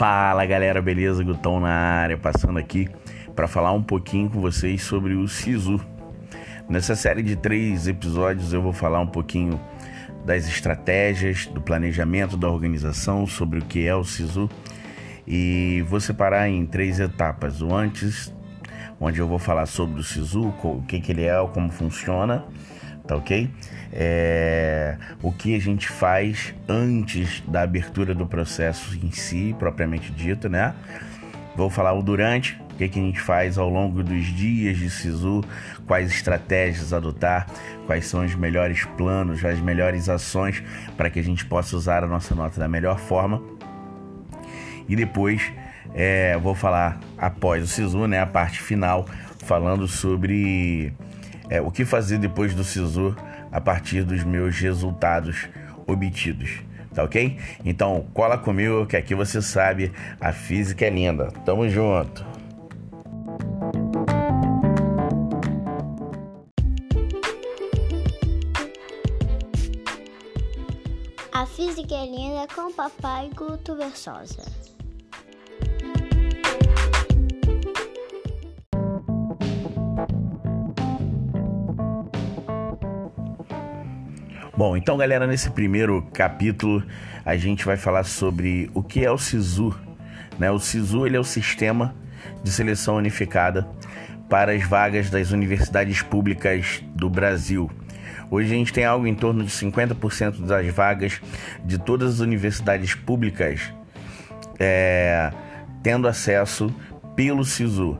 Fala galera, beleza? Gutão na área, passando aqui para falar um pouquinho com vocês sobre o SISU. Nessa série de três episódios eu vou falar um pouquinho das estratégias, do planejamento da organização, sobre o que é o SISU e vou separar em três etapas: o antes, onde eu vou falar sobre o SISU, o que, que ele é, como funciona tá ok? É, o que a gente faz antes da abertura do processo em si, propriamente dito, né? Vou falar o durante, o que, que a gente faz ao longo dos dias de SISU, quais estratégias adotar, quais são os melhores planos, as melhores ações para que a gente possa usar a nossa nota da melhor forma. E depois é, vou falar após o SISU, né, a parte final, falando sobre é, o que fazer depois do SISU a partir dos meus resultados obtidos. Tá ok? Então cola comigo que aqui você sabe, a física é linda. Tamo junto! A física é linda com papai Guto Versosa. Bom, então galera, nesse primeiro capítulo a gente vai falar sobre o que é o SISU. Né? O SISU ele é o Sistema de Seleção Unificada para as vagas das universidades públicas do Brasil. Hoje a gente tem algo em torno de 50% das vagas de todas as universidades públicas é, tendo acesso pelo SISU.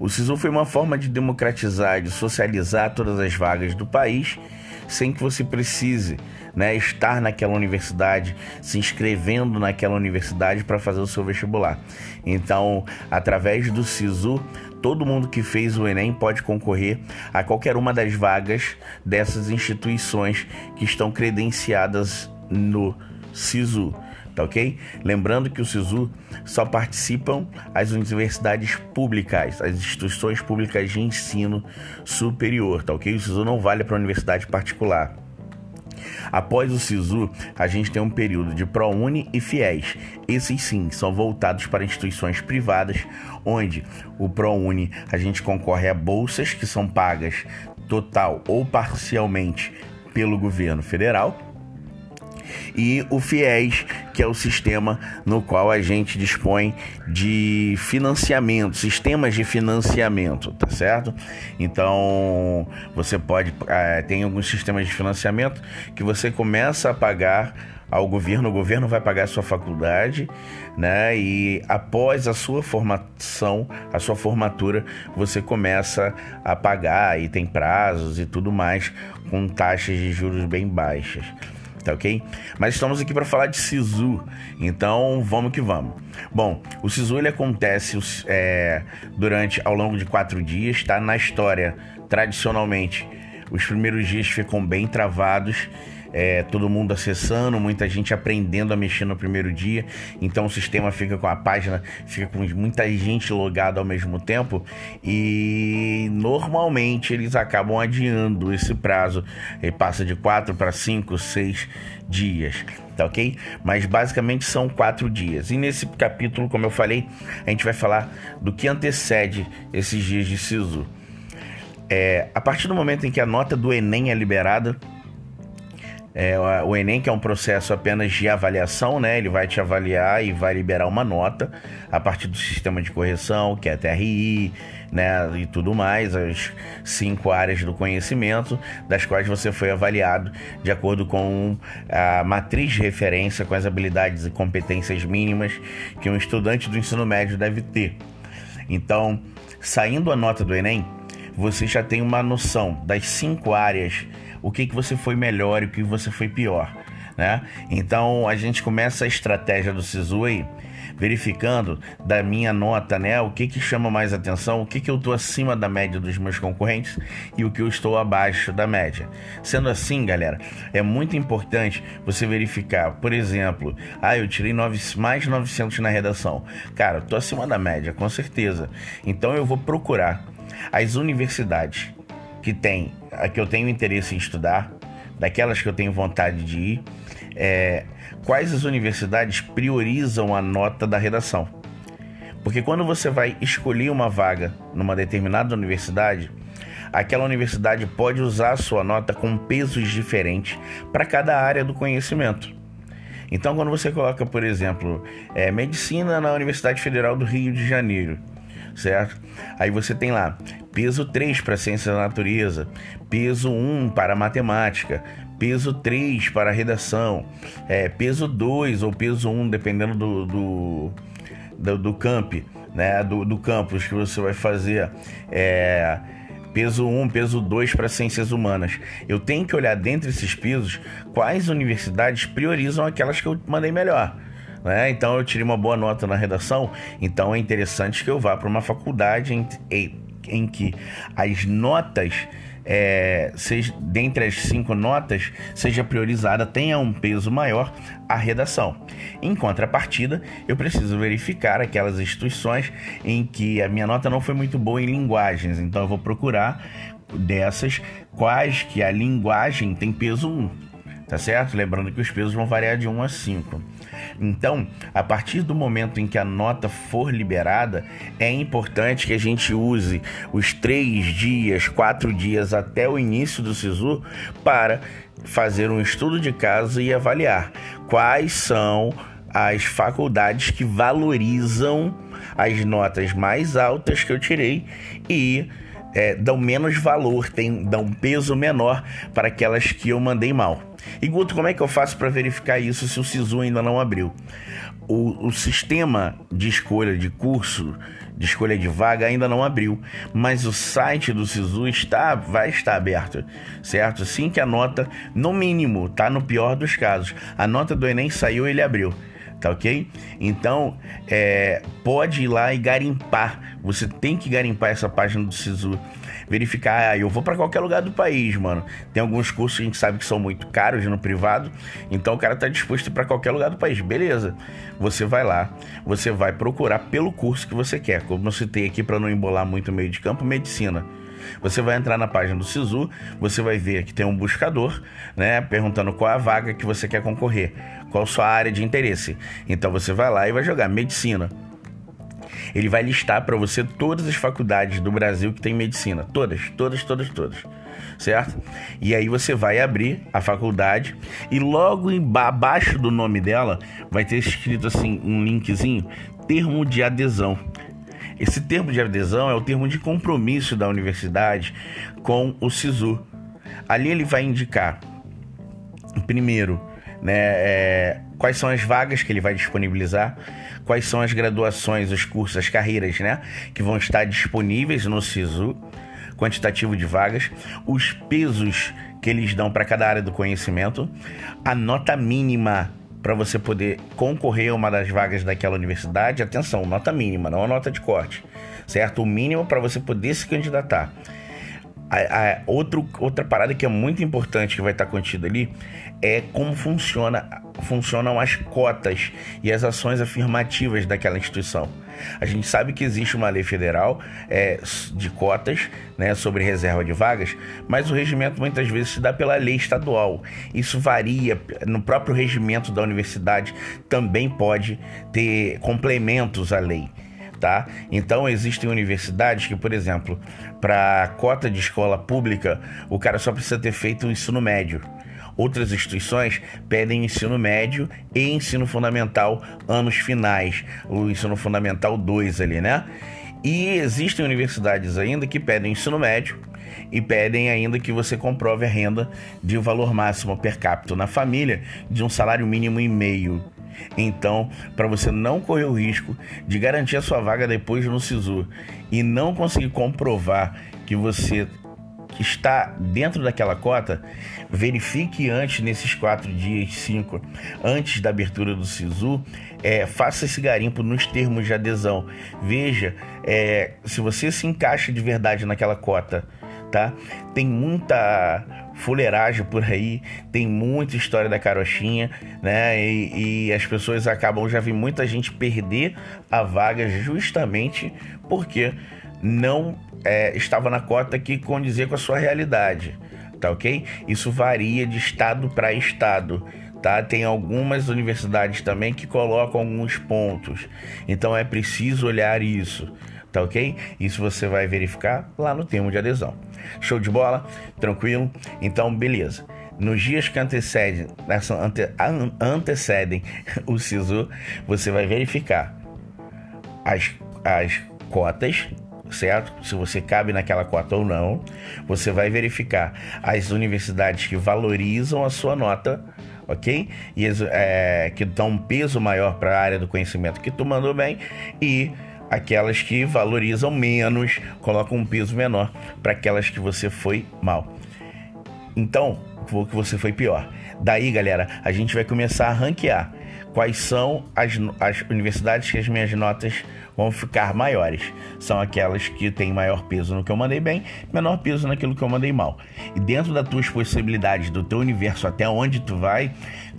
O SISU foi uma forma de democratizar, de socializar todas as vagas do país sem que você precise né, estar naquela universidade, se inscrevendo naquela universidade para fazer o seu vestibular. Então, através do SISU, todo mundo que fez o Enem pode concorrer a qualquer uma das vagas dessas instituições que estão credenciadas no SISU tá ok? Lembrando que o SISU só participam as universidades públicas, as instituições públicas de ensino superior, tá ok? O SISU não vale para universidade particular. Após o SISU, a gente tem um período de ProUni e FIES. Esses sim são voltados para instituições privadas, onde o ProUni a gente concorre a bolsas que são pagas total ou parcialmente pelo governo federal e o FIES, que é o sistema no qual a gente dispõe de financiamento, sistemas de financiamento, tá certo? Então, você pode, é, tem alguns sistemas de financiamento que você começa a pagar ao governo, o governo vai pagar a sua faculdade, né? E após a sua formação, a sua formatura, você começa a pagar e tem prazos e tudo mais com taxas de juros bem baixas tá ok? Mas estamos aqui para falar de Sisu, então vamos que vamos. Bom, o Sisu ele acontece é, durante ao longo de quatro dias, tá? Na história, tradicionalmente, os primeiros dias ficam bem travados é, todo mundo acessando, muita gente aprendendo a mexer no primeiro dia. Então o sistema fica com a página, fica com muita gente logada ao mesmo tempo e normalmente eles acabam adiando esse prazo. Ele passa de 4 para 5, 6 dias, tá ok? Mas basicamente são quatro dias. E nesse capítulo, como eu falei, a gente vai falar do que antecede esses dias de SISU. É, a partir do momento em que a nota do Enem é liberada, é, o Enem, que é um processo apenas de avaliação, né? Ele vai te avaliar e vai liberar uma nota a partir do sistema de correção, que é a TRI, né? E tudo mais, as cinco áreas do conhecimento, das quais você foi avaliado de acordo com a matriz de referência, com as habilidades e competências mínimas que um estudante do ensino médio deve ter. Então, saindo a nota do Enem, você já tem uma noção das cinco áreas o que, que você foi melhor e o que você foi pior. Né? Então a gente começa a estratégia do Sisu aí, verificando da minha nota, né, o que que chama mais atenção, o que que eu estou acima da média dos meus concorrentes e o que eu estou abaixo da média. Sendo assim, galera, é muito importante você verificar, por exemplo, ah, eu tirei nove, mais 900 na redação. Cara, estou acima da média, com certeza. Então eu vou procurar as universidades que tem, que eu tenho interesse em estudar, daquelas que eu tenho vontade de ir, é, quais as universidades priorizam a nota da redação. Porque quando você vai escolher uma vaga numa determinada universidade, aquela universidade pode usar a sua nota com pesos diferentes para cada área do conhecimento. Então, quando você coloca, por exemplo, é, medicina na Universidade Federal do Rio de Janeiro, certo? Aí você tem lá peso 3 para ciência da natureza, peso 1 para matemática, peso 3 para redação, é, peso 2 ou peso 1, dependendo do, do, do, do camp, né? Do, do campus que você vai fazer. É, peso 1, peso 2 para ciências humanas. Eu tenho que olhar dentre esses pesos quais universidades priorizam aquelas que eu mandei melhor. Né? Então eu tirei uma boa nota na redação, então é interessante que eu vá para uma faculdade em, em, em que as notas é, seja, dentre as cinco notas, seja priorizada, tenha um peso maior a redação. Em contrapartida, eu preciso verificar aquelas instituições em que a minha nota não foi muito boa em linguagens, então eu vou procurar dessas quais que a linguagem tem peso 1, tá certo? Lembrando que os pesos vão variar de 1 a 5. Então, a partir do momento em que a nota for liberada, é importante que a gente use os três dias, quatro dias até o início do SISU para fazer um estudo de caso e avaliar quais são as faculdades que valorizam as notas mais altas que eu tirei e é, dão menos valor, tem, dão peso menor para aquelas que eu mandei mal. E Guto, como é que eu faço para verificar isso se o SISU ainda não abriu? O, o, sistema de escolha de curso, de escolha de vaga ainda não abriu, mas o site do SISU está, vai estar aberto, certo? Assim que a nota, no mínimo, tá no pior dos casos, a nota do Enem saiu, ele abriu tá ok? Então, é, pode ir lá e garimpar. Você tem que garimpar essa página do SISU. Verificar, ah, eu vou para qualquer lugar do país, mano. Tem alguns cursos que a gente sabe que são muito caros no privado, então o cara tá disposto para qualquer lugar do país. Beleza. Você vai lá, você vai procurar pelo curso que você quer. Como eu citei aqui para não embolar muito o meio de campo, medicina. Você vai entrar na página do SISU, você vai ver que tem um buscador, né, perguntando qual é a vaga que você quer concorrer, qual sua área de interesse. Então você vai lá e vai jogar medicina. Ele vai listar para você todas as faculdades do Brasil que tem medicina, todas, todas, todas, todas. Certo? E aí você vai abrir a faculdade e logo abaixo do nome dela vai ter escrito assim um linkzinho, termo de adesão. Esse termo de adesão é o termo de compromisso da universidade com o SISU. Ali ele vai indicar, primeiro, né, é, quais são as vagas que ele vai disponibilizar, quais são as graduações, os cursos, as carreiras, né, que vão estar disponíveis no SISU, quantitativo de vagas, os pesos que eles dão para cada área do conhecimento, a nota mínima para você poder concorrer a uma das vagas daquela universidade, atenção, nota mínima, não a nota de corte, certo? O mínimo para você poder se candidatar. A, a, outro, outra parada que é muito importante que vai estar contido ali é como funciona, funcionam as cotas e as ações afirmativas daquela instituição. A gente sabe que existe uma lei federal é, de cotas né, sobre reserva de vagas, mas o regimento muitas vezes se dá pela lei estadual. Isso varia no próprio regimento da universidade, também pode ter complementos à lei tá? Então existem universidades que, por exemplo, para cota de escola pública, o cara só precisa ter feito o ensino médio. Outras instituições pedem ensino médio e ensino fundamental anos finais, o ensino fundamental 2 ali, né? E existem universidades ainda que pedem ensino médio e pedem ainda que você comprove a renda de valor máximo per capita na família de um salário mínimo e meio. Então, para você não correr o risco de garantir a sua vaga depois no SISU e não conseguir comprovar que você está dentro daquela cota, verifique antes, nesses quatro dias, cinco, antes da abertura do SISU, é, faça esse garimpo nos termos de adesão. Veja é, se você se encaixa de verdade naquela cota. Tá? Tem muita fuleiragem por aí, tem muita história da carochinha, né? E, e, as pessoas acabam, já vi muita gente perder a vaga justamente porque não é, estava na cota que condizia com a sua realidade. tá ok? Isso varia de estado para estado. Tá? Tem algumas universidades também que colocam alguns pontos. Então é preciso olhar isso tá ok? Isso você vai verificar lá no termo de adesão. Show de bola? Tranquilo? Então, beleza. Nos dias que antecedem, ante, antecedem o SISU, você vai verificar as, as cotas, certo? Se você cabe naquela cota ou não. Você vai verificar as universidades que valorizam a sua nota, ok? E é, que dão um peso maior para a área do conhecimento que tu mandou bem e aquelas que valorizam menos, colocam um peso menor para aquelas que você foi mal. Então, que você foi pior. Daí, galera, a gente vai começar a ranquear quais são as, as universidades que as minhas notas vão ficar maiores. São aquelas que têm maior peso no que eu mandei bem, menor peso naquilo que eu mandei mal. E dentro das tuas possibilidades, do teu universo até onde tu vai,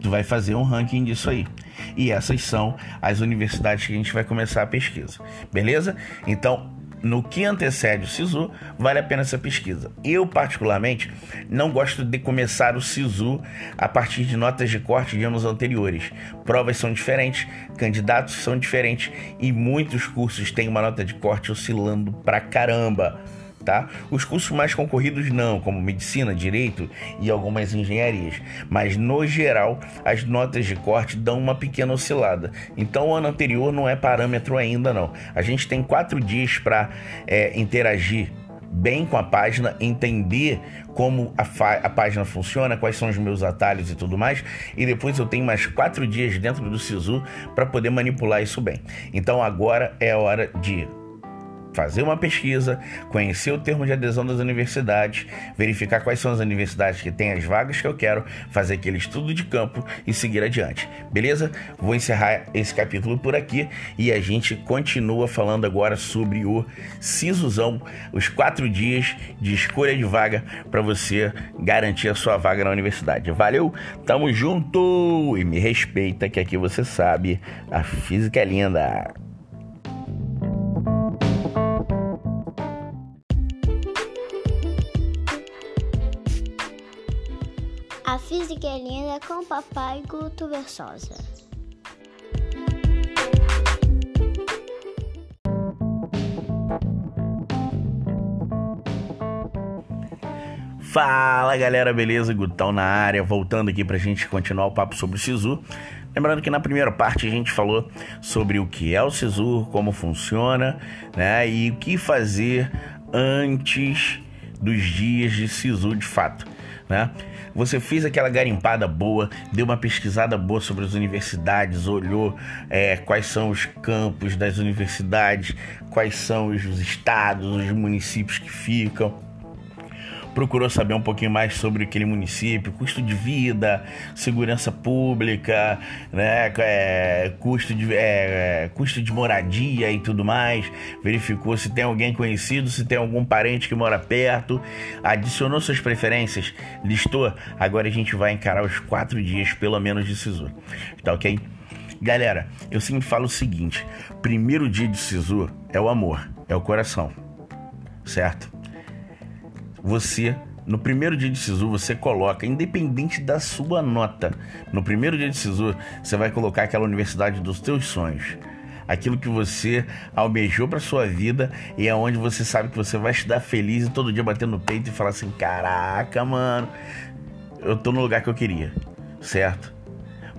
tu vai fazer um ranking disso aí. E essas são as universidades que a gente vai começar a pesquisa. Beleza? Então, no que antecede o SISU, vale a pena essa pesquisa. Eu, particularmente, não gosto de começar o SISU a partir de notas de corte de anos anteriores. Provas são diferentes, candidatos são diferentes e muitos cursos têm uma nota de corte oscilando pra caramba tá? Os cursos mais concorridos não, como medicina, direito e algumas engenharias, mas no geral as notas de corte dão uma pequena oscilada. Então o ano anterior não é parâmetro ainda não. A gente tem quatro dias para é, interagir bem com a página, entender como a, a, página funciona, quais são os meus atalhos e tudo mais, e depois eu tenho mais quatro dias dentro do Sisu para poder manipular isso bem. Então agora é a hora de fazer uma pesquisa, conhecer o termo de adesão das universidades, verificar quais são as universidades que têm as vagas que eu quero, fazer aquele estudo de campo e seguir adiante. Beleza? Vou encerrar esse capítulo por aqui e a gente continua falando agora sobre o SISUzão, os quatro dias de escolha de vaga para você garantir a sua vaga na universidade. Valeu? Tamo junto! E me respeita que aqui você sabe, a física é linda. A Física é Linda com Papai Guto Versosa. Fala galera, beleza? Gutão na área, voltando aqui pra gente continuar o papo sobre o Sisu. Lembrando que na primeira parte a gente falou sobre o que é o Sisu, como funciona, né? E o que fazer antes dos dias de Sisu de fato, né? Você fez aquela garimpada boa, deu uma pesquisada boa sobre as universidades, olhou é, quais são os campos das universidades, quais são os estados, os municípios que ficam procurou saber um pouquinho mais sobre aquele município, custo de vida, segurança pública, né, é, custo, de, é, custo de moradia e tudo mais, verificou se tem alguém conhecido, se tem algum parente que mora perto, adicionou suas preferências, listou. Agora a gente vai encarar os quatro dias, pelo menos, de SISU. Tá ok? Galera, eu sempre falo o seguinte: primeiro dia de SISU é o amor, é o coração, certo? Você no primeiro dia de SISU você coloca, independente da sua nota, no primeiro dia de SISU você vai colocar aquela universidade dos teus sonhos. Aquilo que você almejou para sua vida e é onde você sabe que você vai estudar feliz e todo dia bater no peito e falar assim: "Caraca, mano, eu tô no lugar que eu queria". Certo?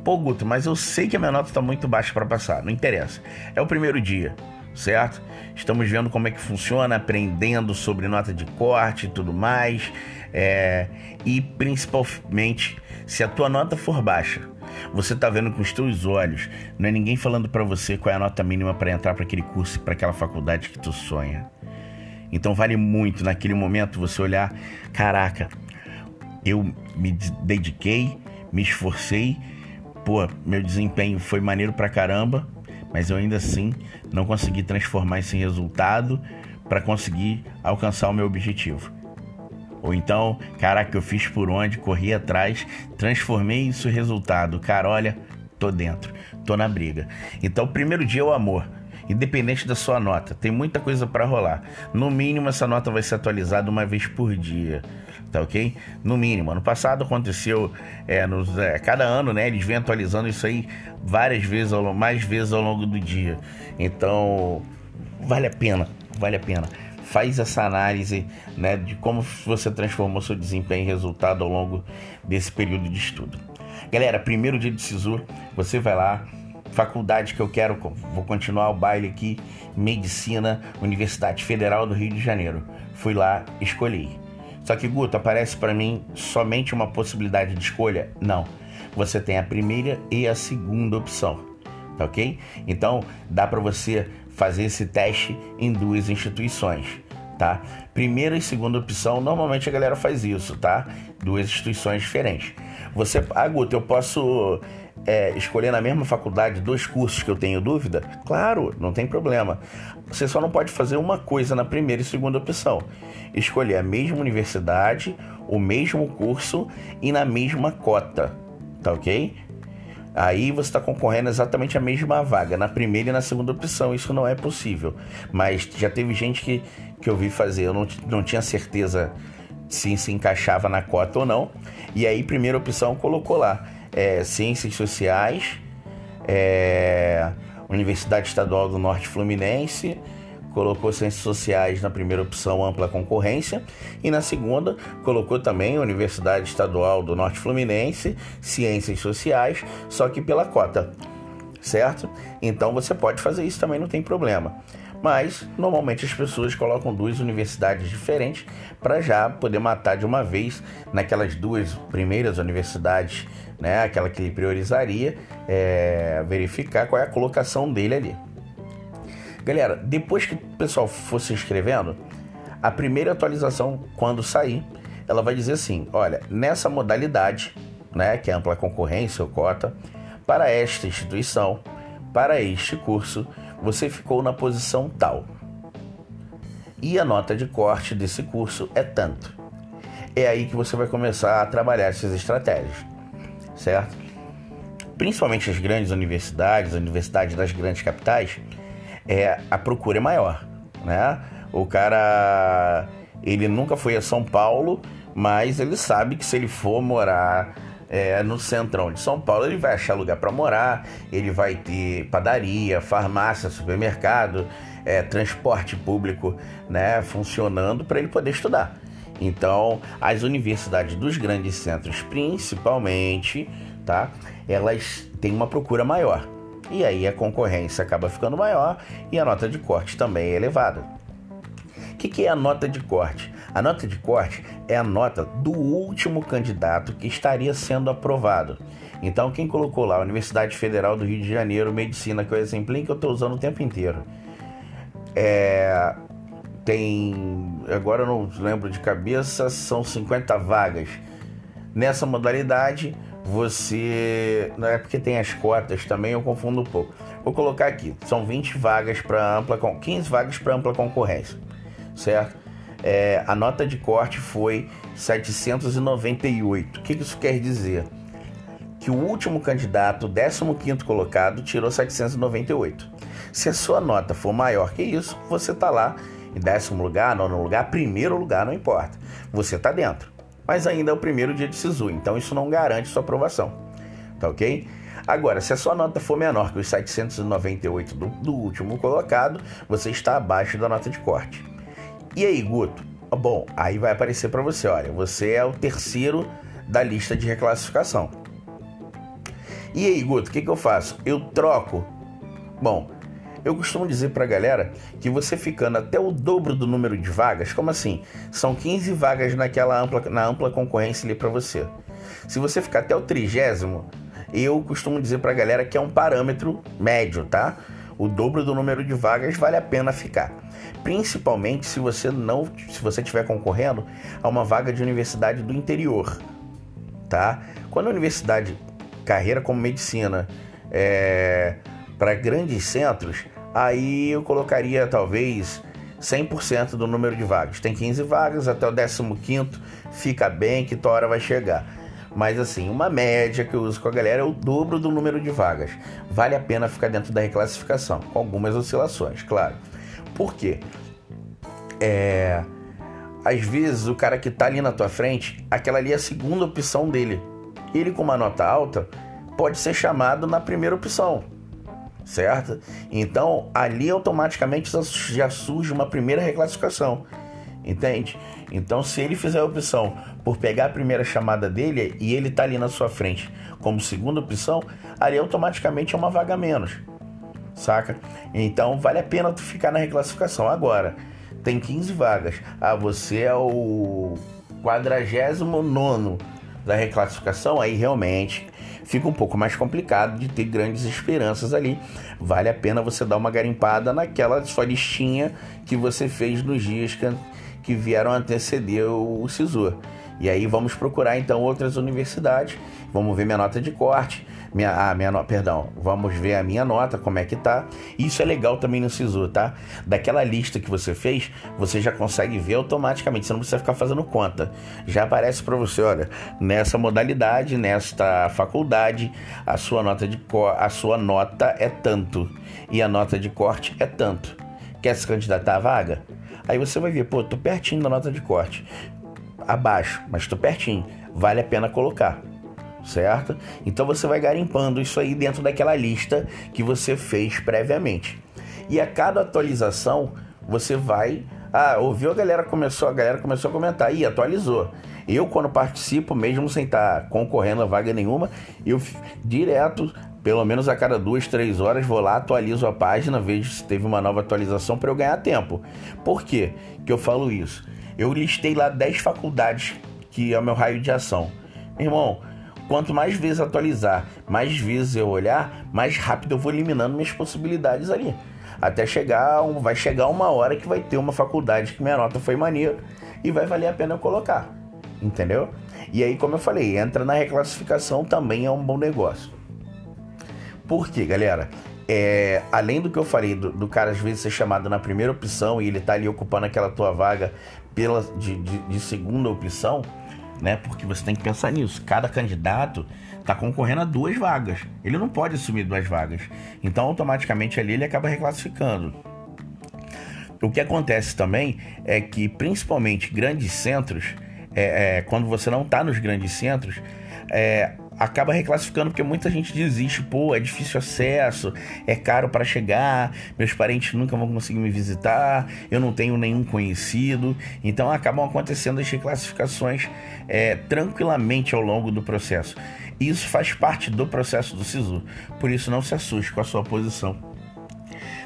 Pô, Guto, mas eu sei que a minha nota tá muito baixa para passar, não interessa. É o primeiro dia certo? Estamos vendo como é que funciona, aprendendo sobre nota de corte e tudo mais. É, e principalmente, se a tua nota for baixa, você está vendo com os teus olhos, não é ninguém falando para você qual é a nota mínima para entrar para aquele curso, para aquela faculdade que tu sonha. Então vale muito naquele momento você olhar, caraca, eu me dediquei, me esforcei, pô, meu desempenho foi maneiro pra caramba, mas eu ainda assim não consegui transformar esse resultado para conseguir alcançar o meu objetivo. Ou então, caraca, eu fiz por onde, corri atrás, transformei isso em resultado. Cara, olha, tô dentro, tô na briga. Então, primeiro dia é o amor independente da sua nota. Tem muita coisa para rolar. No mínimo, essa nota vai ser atualizada uma vez por dia, tá ok? No mínimo. Ano passado aconteceu, é, nos, é, cada ano, né? Eles vêm atualizando isso aí várias vezes, ao, mais vezes ao longo do dia. Então, vale a pena, vale a pena. Faz essa análise né, de como você transformou seu desempenho e resultado ao longo desse período de estudo. Galera, primeiro dia de SISU, você vai lá, faculdade que eu quero, vou continuar o baile aqui, Medicina, Universidade Federal do Rio de Janeiro. Fui lá, escolhi. Só que, Guto, aparece para mim somente uma possibilidade de escolha? Não. Você tem a primeira e a segunda opção, tá ok? Então, dá para você fazer esse teste em duas instituições, tá? Primeira e segunda opção, normalmente a galera faz isso, tá? Duas instituições diferentes. Você, ah, Guto, eu posso é, escolher na mesma faculdade dois cursos que eu tenho dúvida? Claro, não tem problema. Você só não pode fazer uma coisa na primeira e segunda opção. Escolher a mesma universidade, o mesmo curso e na mesma cota. Tá ok? Aí você está concorrendo exatamente a mesma vaga, na primeira e na segunda opção. Isso não é possível. Mas já teve gente que, que eu vi fazer, eu não, não tinha certeza se se encaixava na cota ou não. E aí, primeira opção colocou lá é, Ciências Sociais, é, Universidade Estadual do Norte Fluminense, colocou Ciências Sociais na primeira opção, ampla concorrência, e na segunda colocou também Universidade Estadual do Norte Fluminense, Ciências Sociais, só que pela cota, certo? Então você pode fazer isso também, não tem problema mas normalmente as pessoas colocam duas universidades diferentes para já poder matar de uma vez naquelas duas primeiras universidades, né? Aquela que ele priorizaria, é, verificar qual é a colocação dele ali. Galera, depois que o pessoal for se inscrevendo, a primeira atualização, quando sair, ela vai dizer assim: olha, nessa modalidade, né, que é ampla concorrência ou cota, para esta instituição, para este curso, você ficou na posição tal. E a nota de corte desse curso é tanto. É aí que você vai começar a trabalhar essas estratégias, certo? Principalmente as grandes universidades, as universidades das grandes capitais, é, a procura é maior, né? O cara, ele nunca foi a São Paulo, mas ele sabe que se ele for morar é, no centrão de São Paulo, ele vai achar lugar para morar, ele vai ter padaria, farmácia, supermercado, é, transporte público né, funcionando para ele poder estudar. Então, as universidades dos grandes centros, principalmente, tá, elas têm uma procura maior. E aí a concorrência acaba ficando maior e a nota de corte também é elevada. O que, que é a nota de corte? A nota de corte é a nota do último candidato que estaria sendo aprovado. Então, quem colocou lá, Universidade Federal do Rio de Janeiro, Medicina, que é o exemplinho que eu estou usando o tempo inteiro. É, tem. Agora eu não lembro de cabeça, são 50 vagas. Nessa modalidade, você. Não é porque tem as cotas também, eu confundo um pouco. Vou colocar aqui: são 20 vagas para ampla. 15 vagas para ampla concorrência, certo? é, a nota de corte foi 798. O que isso quer dizer? Que o último candidato, 15 colocado, tirou 798. Se a sua nota for maior que isso, você está lá em décimo lugar, nono lugar, primeiro lugar, não importa. Você está dentro. Mas ainda é o primeiro dia de SISU, então isso não garante sua aprovação. Tá ok? Agora, se a sua nota for menor que os 798 do, do último colocado, você está abaixo da nota de corte. E aí, Guto? Bom, aí vai aparecer para você, olha, você é o terceiro da lista de reclassificação. E aí, Guto, o que, que eu faço? Eu troco. Bom, eu costumo dizer para a galera que você ficando até o dobro do número de vagas, como assim? São 15 vagas naquela ampla, na ampla concorrência ali para você. Se você ficar até o trigésimo, eu costumo dizer para a galera que é um parâmetro médio, tá? O dobro do número de vagas vale a pena ficar principalmente se você não, se você estiver concorrendo a uma vaga de universidade do interior, tá? Quando a universidade carreira como medicina é, para grandes centros, aí eu colocaria talvez 100% do número de vagas. Tem 15 vagas, até o 15 fica bem que tua hora vai chegar. Mas assim, uma média que eu uso com a galera é o dobro do número de vagas. Vale a pena ficar dentro da reclassificação, com algumas oscilações, claro. Por quê? É, às vezes o cara que tá ali na tua frente, aquela ali é a segunda opção dele. Ele com uma nota alta pode ser chamado na primeira opção, certo? Então ali automaticamente já surge uma primeira reclassificação, entende? Então se ele fizer a opção por pegar a primeira chamada dele e ele tá ali na sua frente como segunda opção, ali automaticamente é uma vaga menos, saca? Então vale a pena tu ficar na reclassificação agora tem 15 vagas. Ah, você é o 49 da reclassificação, aí realmente fica um pouco mais complicado de ter grandes esperanças ali. Vale a pena você dar uma garimpada naquela sua listinha que você fez nos dias que, que vieram anteceder o SISU. E aí vamos procurar então outras universidades, vamos ver minha nota de corte, minha, ah, minha nota, perdão, vamos ver a minha nota, como é que tá. Isso é legal também no SISU, tá? Daquela lista que você fez, você já consegue ver automaticamente, você não precisa ficar fazendo conta. Já aparece para você, olha, nessa modalidade, nesta faculdade, a sua nota de a sua nota é tanto e a nota de corte é tanto. Quer se candidatar à vaga? Aí você vai ver, pô, tô pertinho da nota de corte. Abaixo, mas tô pertinho. Vale a pena colocar certo? Então você vai garimpando isso aí dentro daquela lista que você fez previamente. E a cada atualização você vai, ah, ouviu a galera começou, a galera começou a comentar e atualizou. Eu quando participo, mesmo sem estar concorrendo a vaga nenhuma, eu direto pelo menos a cada duas, três horas vou lá, atualizo a página, vejo se teve uma nova atualização para eu ganhar tempo. Por quê que eu falo isso? Eu listei lá 10 faculdades que é o meu raio de ação. Irmão, Quanto mais vezes atualizar, mais vezes eu olhar, mais rápido eu vou eliminando minhas possibilidades ali. Até chegar, vai chegar uma hora que vai ter uma faculdade que minha nota foi maneira e vai valer a pena eu colocar. Entendeu? E aí, como eu falei, entra na reclassificação também é um bom negócio. Por quê, galera? É, além do que eu falei, do, do, cara às vezes ser chamado na primeira opção e ele tá ali ocupando aquela tua vaga pela, de, de, de segunda opção, né? Porque você tem que pensar nisso. Cada candidato está concorrendo a duas vagas. Ele não pode assumir duas vagas. Então, automaticamente ali ele acaba reclassificando. O que acontece também é que, principalmente grandes centros, é, é, quando você não está nos grandes centros, é, acaba reclassificando porque muita gente desiste, pô, é difícil acesso, é caro para chegar, meus parentes nunca vão conseguir me visitar, eu não tenho nenhum conhecido, então acabam acontecendo as reclassificações é, tranquilamente ao longo do processo. Isso faz parte do processo do SISU, por isso não se assuste com a sua posição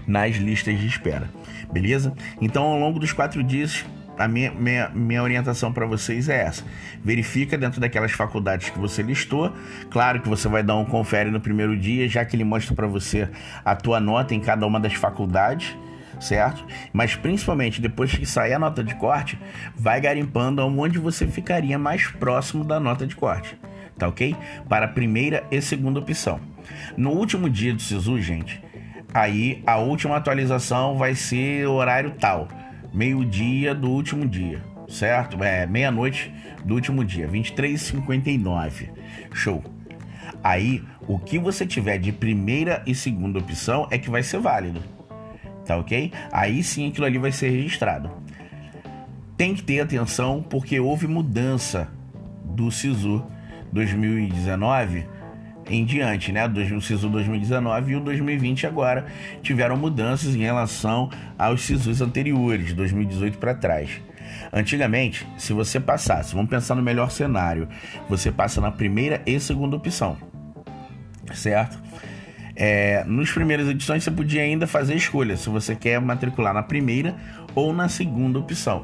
nas listas de espera, beleza? Então ao longo dos quatro dias a minha, minha, minha orientação para vocês é essa. Verifica dentro daquelas faculdades que você listou. Claro que você vai dar um confere no primeiro dia, já que ele mostra para você a tua nota em cada uma das faculdades, certo? Mas principalmente depois que sair a nota de corte, vai garimpando onde você ficaria mais próximo da nota de corte, tá ok? Para a primeira e segunda opção. No último dia do SISU, gente, aí a última atualização vai ser horário tal meio-dia do último dia, certo? É, meia-noite do último dia, 23h59. Show. Aí, o que você tiver de primeira e segunda opção é que vai ser válido. Tá ok? Aí sim aquilo ali vai ser registrado. Tem que ter atenção porque houve mudança do SISU 2019 em diante, né? O SISU 2019 e o 2020 agora tiveram mudanças em relação aos SISUs anteriores, 2018 para trás. Antigamente, se você passasse, vamos pensar no melhor cenário, você passa na primeira e segunda opção, certo? É, nos primeiras edições você podia ainda fazer escolha se você quer matricular na primeira ou na segunda opção,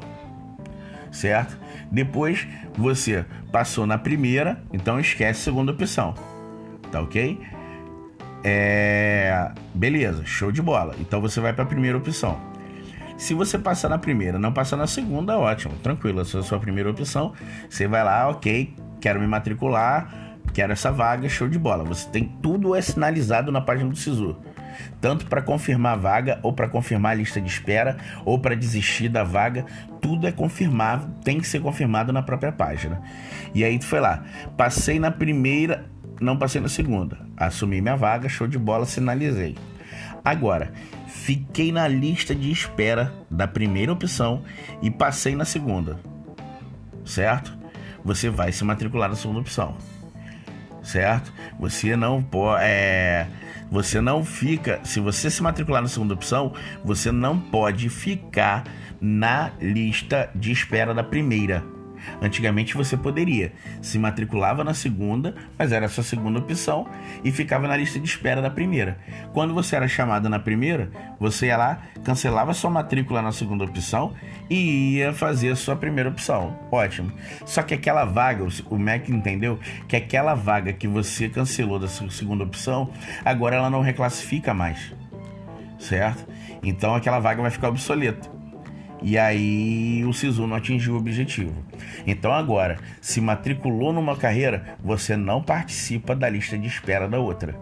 certo? Depois você passou na primeira, então esquece a segunda opção tá ok? É... Beleza, show de bola. Então você vai para a primeira opção. Se você passar na primeira, não passar na segunda, ótimo, tranquilo. Essa é a sua primeira opção. Você vai lá, ok, quero me matricular, quero essa vaga, show de bola. Você tem tudo é sinalizado na página do SISU. Tanto para confirmar a vaga, ou para confirmar a lista de espera, ou para desistir da vaga, tudo é confirmado, tem que ser confirmado na própria página. E aí tu foi lá, passei na primeira, não passei na segunda. Assumi minha vaga, show de bola, sinalizei. Agora, fiquei na lista de espera da primeira opção e passei na segunda, certo? Você vai se matricular na segunda opção, certo? Você não pode. É, você não fica. Se você se matricular na segunda opção, você não pode ficar na lista de espera da primeira. Antigamente você poderia, se matriculava na segunda, mas era a sua segunda opção e ficava na lista de espera da primeira. Quando você era chamado na primeira, você ia lá, cancelava sua matrícula na segunda opção e ia fazer a sua primeira opção. Ótimo. Só que aquela vaga, o MEC entendeu que aquela vaga que você cancelou da sua segunda opção, agora ela não reclassifica mais. Certo? Então aquela vaga vai ficar obsoleta. E aí o SISU não atingiu o objetivo. Então agora, se matriculou numa carreira, você não participa da lista de espera da outra.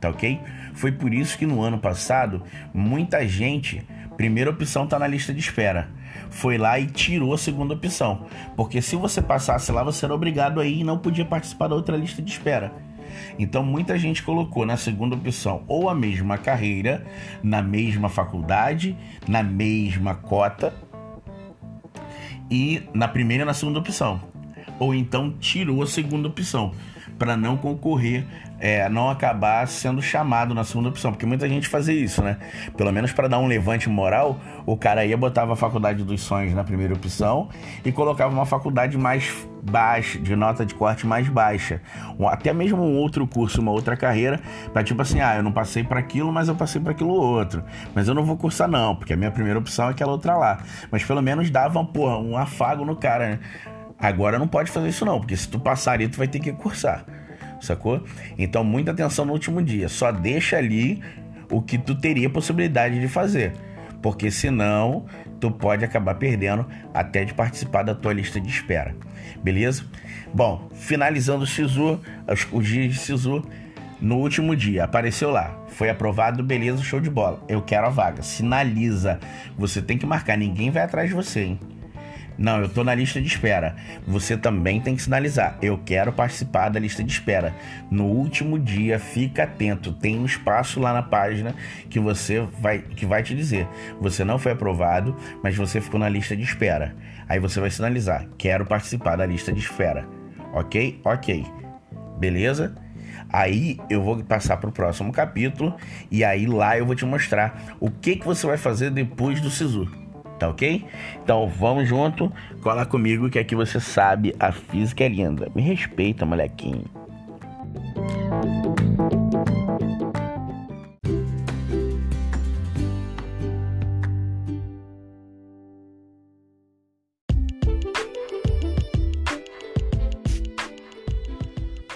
Tá ok? Foi por isso que no ano passado, muita gente, primeira opção tá na lista de espera. Foi lá e tirou a segunda opção. Porque se você passasse lá, você era obrigado aí e não podia participar da outra lista de espera. Então muita gente colocou na segunda opção ou a mesma carreira, na mesma faculdade, na mesma cota e na primeira e na segunda opção. Ou então tirou a segunda opção para não concorrer, é, não acabar sendo chamado na segunda opção, porque muita gente fazia isso, né? Pelo menos para dar um levante moral, o cara ia botava a faculdade dos sonhos na primeira opção e colocava uma faculdade mais baixa, de nota de corte mais baixa, até mesmo um outro curso, uma outra carreira, para tipo assim, ah, eu não passei para aquilo, mas eu passei para aquilo outro, mas eu não vou cursar não, porque a minha primeira opção é aquela outra lá, mas pelo menos dava, porra, um afago no cara, né? Agora não pode fazer isso não, porque se tu passar ali, tu vai ter que cursar. Sacou? Então, muita atenção no último dia. Só deixa ali o que tu teria possibilidade de fazer. Porque senão, tu pode acabar perdendo até de participar da tua lista de espera. Beleza? Bom, finalizando o SISU, os, dias de SISU, no último dia, apareceu lá. Foi aprovado, beleza, show de bola. Eu quero a vaga. Sinaliza. Você tem que marcar, ninguém vai atrás de você, hein? Não, eu tô na lista de espera. Você também tem que sinalizar. Eu quero participar da lista de espera. No último dia, fica atento. Tem um espaço lá na página que você vai que vai te dizer. Você não foi aprovado, mas você ficou na lista de espera. Aí você vai sinalizar. Quero participar da lista de espera. Ok? Ok. Beleza? Aí eu vou passar para o próximo capítulo e aí lá eu vou te mostrar o que, que você vai fazer depois do SISU tá ok? Então vamos junto, cola comigo que aqui você sabe, a física é linda. Me respeita, molequinho.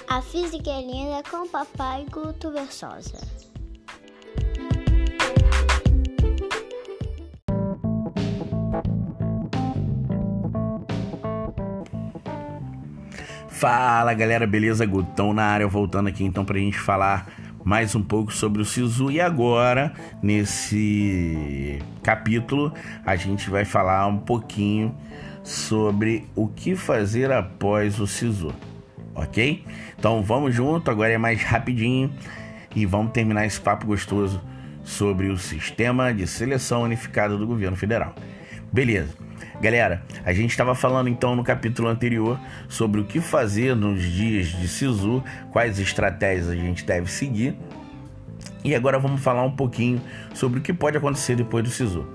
A física é linda com papai Guto Versosa. Fala galera, beleza? Gutão na área, voltando aqui então para a gente falar mais um pouco sobre o Sisu. E agora, nesse capítulo, a gente vai falar um pouquinho sobre o que fazer após o Sisu, ok? Então vamos junto, agora é mais rapidinho e vamos terminar esse papo gostoso sobre o sistema de seleção unificado do governo federal. Beleza. Galera, a gente estava falando então no capítulo anterior sobre o que fazer nos dias de SISU, quais estratégias a gente deve seguir. E agora vamos falar um pouquinho sobre o que pode acontecer depois do SISU.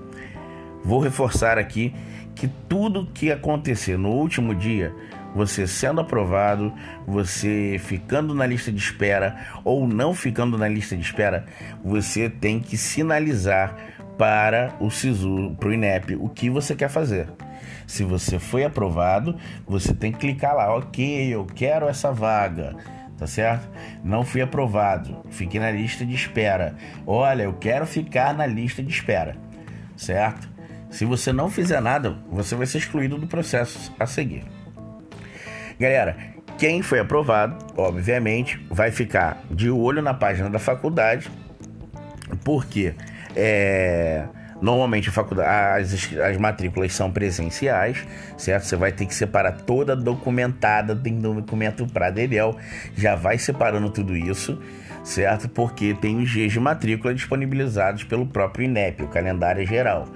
Vou reforçar aqui que tudo que acontecer no último dia, você sendo aprovado, você ficando na lista de espera ou não ficando na lista de espera, você tem que sinalizar para o SISU, para o INEP, o que você quer fazer. Se você foi aprovado, você tem que clicar lá, ok, eu quero essa vaga, tá certo? Não fui aprovado, fiquei na lista de espera. Olha, eu quero ficar na lista de espera, certo? Se você não fizer nada, você vai ser excluído do processo a seguir. Galera, quem foi aprovado, obviamente, vai ficar de olho na página da faculdade, porque é, Normalmente as, as matrículas são presenciais, certo? Você vai ter que separar toda documentada, tem documento para Dedel, já vai separando tudo isso, certo? Porque tem os dias de matrícula disponibilizados pelo próprio INEP, o calendário geral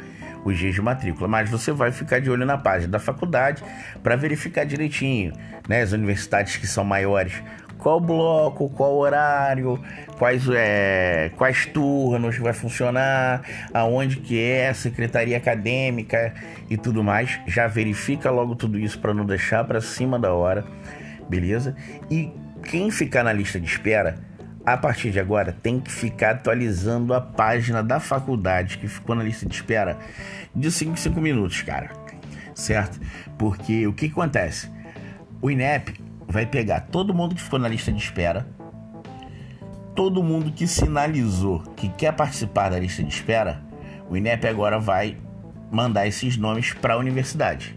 os dias de matrícula, mas você vai ficar de olho na página da faculdade para verificar direitinho, né? As universidades que são maiores qual bloco, qual horário, quais, é, quais turnos vai funcionar, aonde que é a secretaria acadêmica e tudo mais. Já verifica logo tudo isso para não deixar para cima da hora, beleza? E quem ficar na lista de espera, a partir de agora tem que ficar atualizando a página da faculdade que ficou na lista de espera de 5 em 5 minutos, cara. Certo? Porque o que, que acontece? O INEP vai pegar todo mundo que ficou na lista de espera, todo mundo que sinalizou que quer participar da lista de espera, o INEP agora vai mandar esses nomes para a universidade.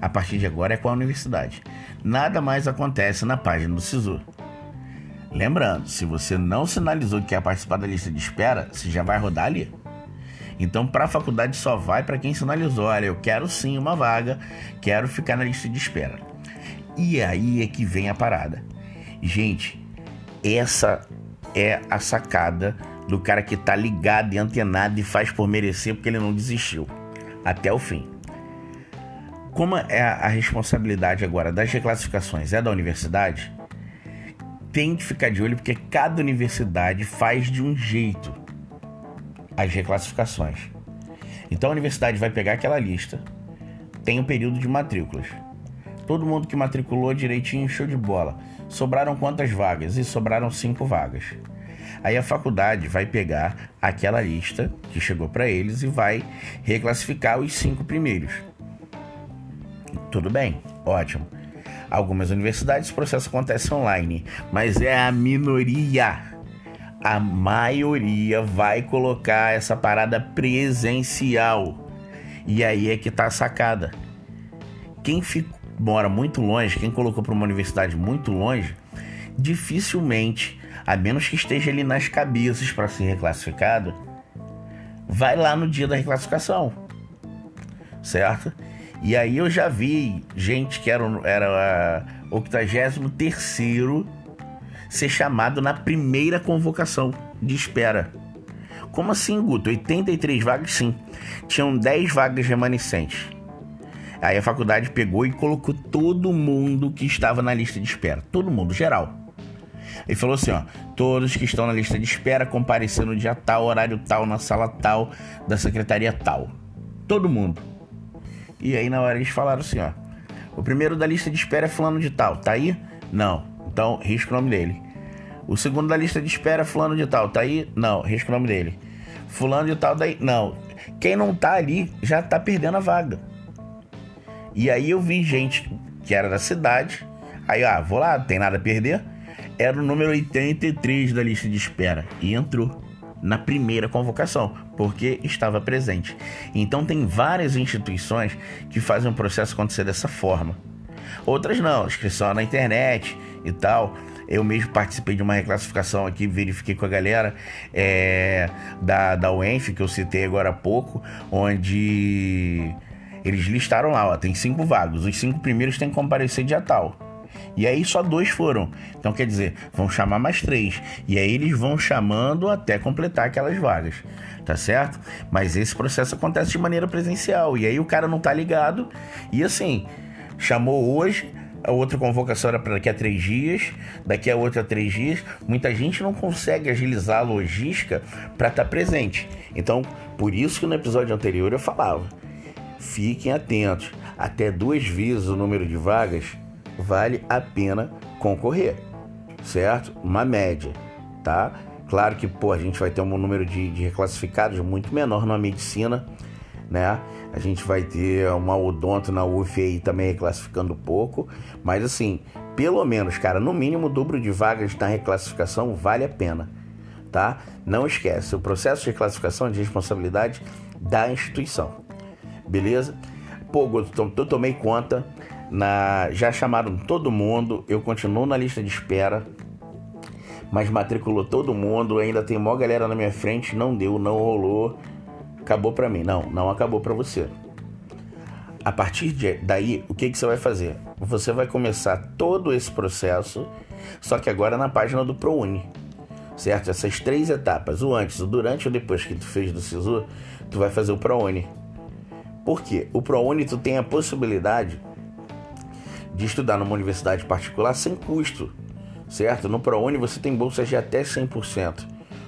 A partir de agora é com a universidade. Nada mais acontece na página do SISU. Lembrando, se você não sinalizou que quer participar da lista de espera, você já vai rodar ali. Então, para a faculdade só vai para quem sinalizou: olha, eu quero sim uma vaga, quero ficar na lista de espera. E aí é que vem a parada. Gente, essa é a sacada do cara que tá ligado e antenado e faz por merecer porque ele não desistiu até o fim. Como é a responsabilidade agora das reclassificações é da universidade, tem que ficar de olho porque cada universidade faz de um jeito as reclassificações. Então a universidade vai pegar aquela lista, tem o um período de matrículas. Todo mundo que matriculou direitinho, show de bola. Sobraram quantas vagas? E sobraram cinco vagas. Aí a faculdade vai pegar aquela lista que chegou para eles e vai reclassificar os cinco primeiros. Tudo bem, ótimo. Algumas universidades o processo acontece online, mas é a minoria. A maioria vai colocar essa parada presencial. E aí é que tá a sacada. Quem ficou mora muito longe, quem colocou para uma universidade muito longe, dificilmente, a menos que esteja ali nas cabeças para ser reclassificado, vai lá no dia da reclassificação, certo? E aí eu já vi gente que era, era 83 ser chamado na primeira convocação de espera. Como assim, Guto? 83 vagas? Sim. Tinham 10 vagas remanescentes. Aí a faculdade pegou e colocou todo mundo que estava na lista de espera. Todo mundo, geral. Ele falou assim, ó, todos que estão na lista de espera comparecer no dia tal, horário tal, na sala tal, da secretaria tal. Todo mundo. E aí na hora eles falaram assim, ó, o primeiro da lista de espera é fulano de tal, tá aí? Não. Então, risca o nome dele. O segundo da lista de espera é fulano de tal, tá aí? Não, risca o nome dele. Fulano de tal daí? Não. Quem não tá ali já tá perdendo a vaga. E aí eu vi gente que era da cidade. Aí, ah, vou lá, tem nada a perder. Era o número 83 da lista de espera. E entrou na primeira convocação, porque estava presente. Então tem várias instituições que fazem o processo acontecer dessa forma. Outras não, inscrição na internet e tal. Eu mesmo participei de uma reclassificação aqui, verifiquei com a galera é, da, da UENF, que eu citei agora há pouco, onde eles listaram lá, ó, tem cinco vagas. Os cinco primeiros têm que comparecer dia tal. E aí só dois foram. Então quer dizer, vão chamar mais três. E aí eles vão chamando até completar aquelas vagas. Tá certo? Mas esse processo acontece de maneira presencial. E aí o cara não tá ligado. E assim, chamou hoje, a outra convocação era para daqui a três dias, daqui a outra três dias. Muita gente não consegue agilizar a logística para estar tá presente. Então, por isso que no episódio anterior eu falava Fiquem atentos, até duas vezes o número de vagas vale a pena concorrer, certo? Uma média, tá? Claro que pô, a gente vai ter um número de, de reclassificados muito menor na medicina, né? A gente vai ter uma odonto na UF aí também reclassificando pouco, mas assim, pelo menos, cara, no mínimo o dobro de vagas na reclassificação vale a pena, tá? Não esquece, o processo de reclassificação é de responsabilidade da instituição beleza? Pô, então, eu tomei conta, na, já chamaram todo mundo, eu continuo na lista de espera, mas matriculou todo mundo, ainda tem maior galera na minha frente, não deu, não rolou, acabou para mim. Não, não acabou para você. A partir de daí, o que, que você vai fazer? Você vai começar todo esse processo, só que agora na página do ProUni. Certo? Essas três etapas, o antes, o durante e o depois que tu fez do SISU, tu vai fazer o ProUni. Por quê? O ProUni tu tem a possibilidade de estudar numa universidade particular sem custo, certo? No ProUni você tem bolsas de até 100%,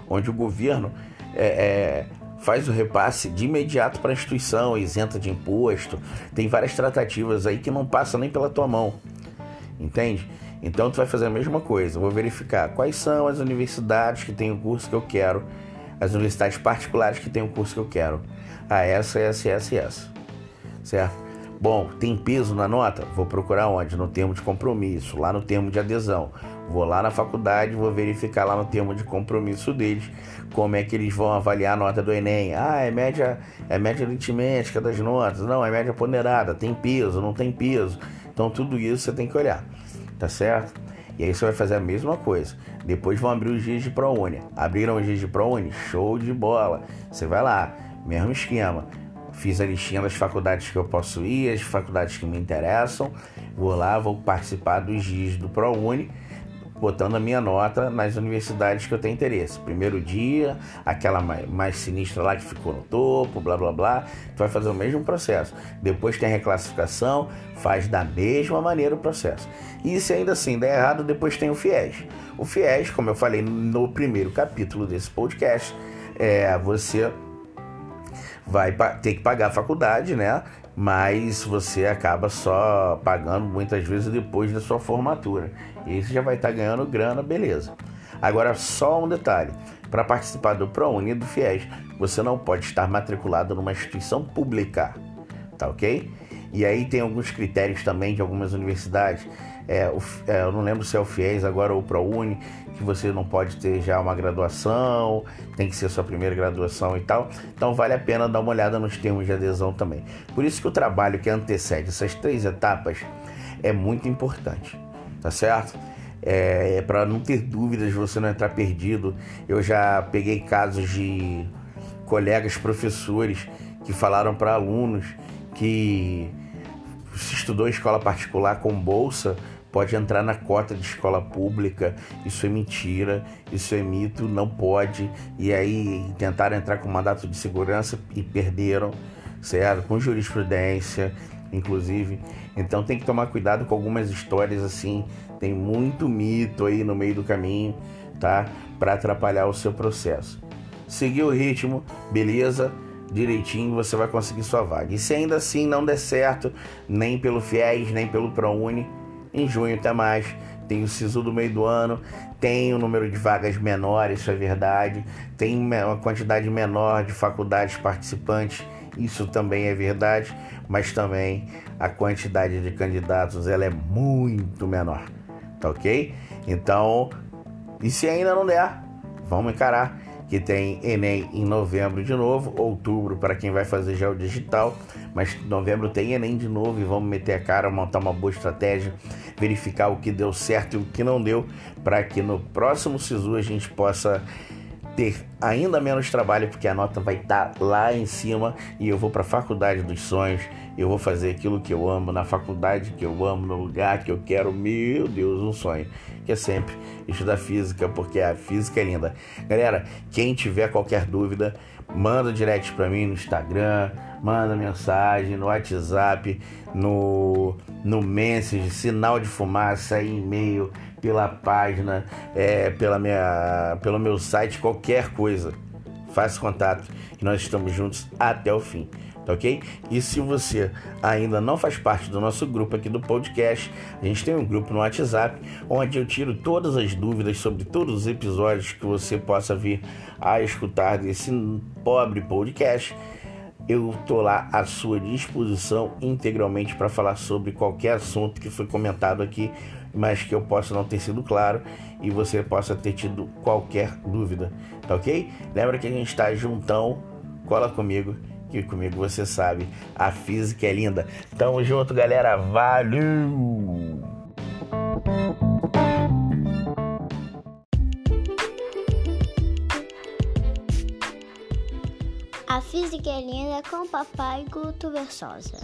onde o governo é, é, faz o repasse de imediato para a instituição, isenta de imposto. Tem várias tratativas aí que não passam nem pela tua mão, entende? Então tu vai fazer a mesma coisa, vou verificar quais são as universidades que têm o curso que eu quero, as universidades particulares que têm o curso que eu quero. Ah, essa, essa, essa, essa. Certo? Bom, tem peso na nota? Vou procurar onde? No termo de compromisso, lá no termo de adesão. Vou lá na faculdade, vou verificar lá no termo de compromisso deles como é que eles vão avaliar a nota do Enem. Ah, é média, é média aritmética das notas. Não, é média ponderada. Tem peso, não tem peso. Então tudo isso você tem que olhar, tá certo? E aí você vai fazer a mesma coisa. Depois vão abrir os dias de ProUni. Abriram os dias de ProUni? Show de bola. Você vai lá, mesmo esquema Fiz a listinha das faculdades que eu posso ir, as faculdades que me interessam. Vou lá, vou participar dos dias do ProUni, botando a minha nota nas universidades que eu tenho interesse. Primeiro dia, aquela mais, mais sinistra lá que ficou no topo, blá blá blá. Tu vai fazer o mesmo processo. Depois tem a reclassificação, faz da mesma maneira o processo. E se ainda assim der errado, depois tem o FIES. O FIES, como eu falei no primeiro capítulo desse podcast, é você vai ter que pagar a faculdade, né? Mas você acaba só pagando muitas vezes depois da sua formatura. E você já vai estar tá ganhando grana, beleza. Agora, só um detalhe: para participar do ProUni e do FIES, você não pode estar matriculado numa instituição pública, tá ok? E aí tem alguns critérios também de algumas universidades é, o, é, eu não lembro se é o FIES agora ou o ProUni, que você não pode ter já uma graduação, tem que ser sua primeira graduação e tal. Então vale a pena dar uma olhada nos termos de adesão também. Por isso que o trabalho que antecede essas três etapas é muito importante, tá certo? É, é para não ter dúvidas, você não entrar perdido. Eu já peguei casos de colegas professores que falaram para alunos que se estudou em escola particular com bolsa pode entrar na cota de escola pública. Isso é mentira, isso é mito, não pode. E aí tentaram entrar com mandato de segurança e perderam, certo? Com jurisprudência, inclusive. Então tem que tomar cuidado com algumas histórias assim. Tem muito mito aí no meio do caminho, tá? Para atrapalhar o seu processo. Seguir o ritmo, beleza? direitinho, você vai conseguir sua vaga. E se ainda assim não der certo, nem pelo FIES, nem pelo ProUni, em junho até mais. Tem o SISU do meio do ano, tem o um número de vagas menor, isso é verdade, tem uma quantidade menor de faculdades participantes, isso também é verdade, mas também a quantidade de candidatos ela é muito menor, tá ok? Então, e se ainda não der, vamos encarar que tem Enem em novembro de novo, outubro para quem vai fazer já o digital, mas novembro tem Enem de novo e vamos meter a cara, montar uma boa estratégia, verificar o que deu certo e o que não deu, para que no próximo SISU a gente possa ter ainda menos trabalho, porque a nota vai estar tá lá em cima e eu vou para a faculdade dos sonhos, eu vou fazer aquilo que eu amo, na faculdade que eu amo, no lugar que eu quero, meu Deus, um sonho, que é sempre estudar física, porque a física é linda. Galera, quem tiver qualquer dúvida, manda direct para mim no Instagram, manda mensagem no WhatsApp, no, no Message, sinal de fumaça, e-mail, pela página, é, pela minha, pelo meu site, qualquer coisa. Faça contato e nós estamos juntos até o fim tá ok? E se você ainda não faz parte do nosso grupo aqui do podcast, a gente tem um grupo no WhatsApp onde eu tiro todas as dúvidas sobre todos os episódios que você possa vir a escutar desse pobre podcast. Eu tô lá à sua disposição integralmente para falar sobre qualquer assunto que foi comentado aqui, mas que eu possa não ter sido claro e você possa ter tido qualquer dúvida, tá ok? Lembra que a gente está juntão, cola comigo que comigo você sabe, a física é linda. Tamo junto, galera. Valeu! A física é linda com papai Guto Versosa.